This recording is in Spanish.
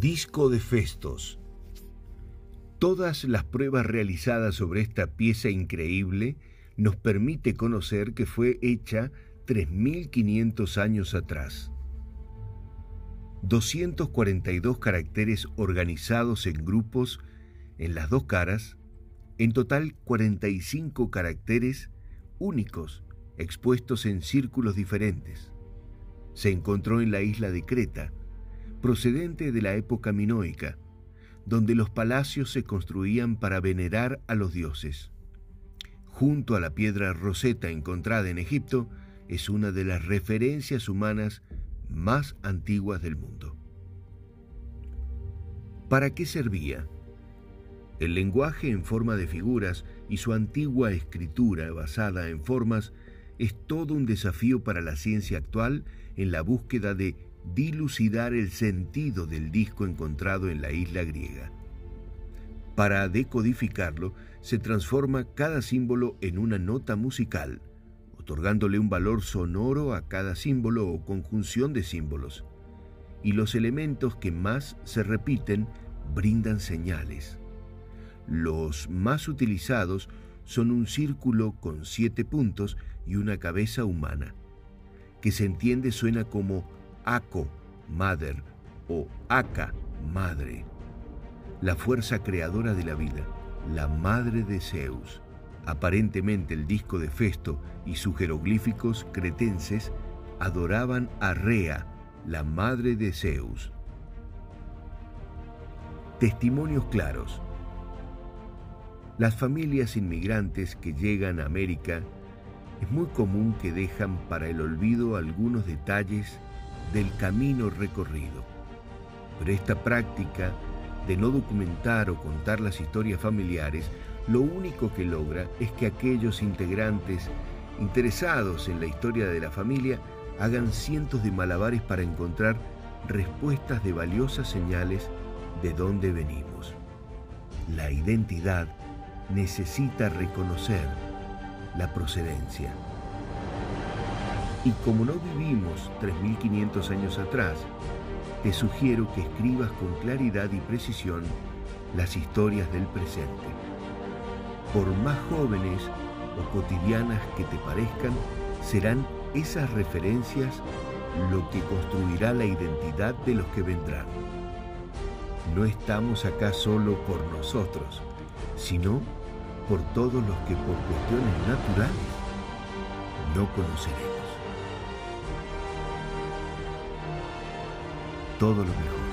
Disco de Festos. Todas las pruebas realizadas sobre esta pieza increíble nos permite conocer que fue hecha 3.500 años atrás. 242 caracteres organizados en grupos en las dos caras, en total 45 caracteres únicos expuestos en círculos diferentes. Se encontró en la isla de Creta, procedente de la época minoica, donde los palacios se construían para venerar a los dioses. Junto a la piedra roseta encontrada en Egipto, es una de las referencias humanas más antiguas del mundo. ¿Para qué servía? El lenguaje en forma de figuras y su antigua escritura basada en formas es todo un desafío para la ciencia actual en la búsqueda de dilucidar el sentido del disco encontrado en la isla griega. Para decodificarlo, se transforma cada símbolo en una nota musical, otorgándole un valor sonoro a cada símbolo o conjunción de símbolos, y los elementos que más se repiten brindan señales. Los más utilizados son un círculo con siete puntos y una cabeza humana, que se entiende suena como Ako, Mother o Aka, Madre, la fuerza creadora de la vida, la madre de Zeus. Aparentemente el disco de Festo y sus jeroglíficos cretenses adoraban a Rea, la madre de Zeus. Testimonios claros. Las familias inmigrantes que llegan a América es muy común que dejan para el olvido algunos detalles del camino recorrido. Pero esta práctica de no documentar o contar las historias familiares, lo único que logra es que aquellos integrantes interesados en la historia de la familia hagan cientos de malabares para encontrar respuestas de valiosas señales de dónde venimos. La identidad necesita reconocer la procedencia. Y como no vivimos 3.500 años atrás, te sugiero que escribas con claridad y precisión las historias del presente. Por más jóvenes o cotidianas que te parezcan, serán esas referencias lo que construirá la identidad de los que vendrán. No estamos acá solo por nosotros, sino por todos los que por cuestiones naturales no conoceremos. Todo lo mejor.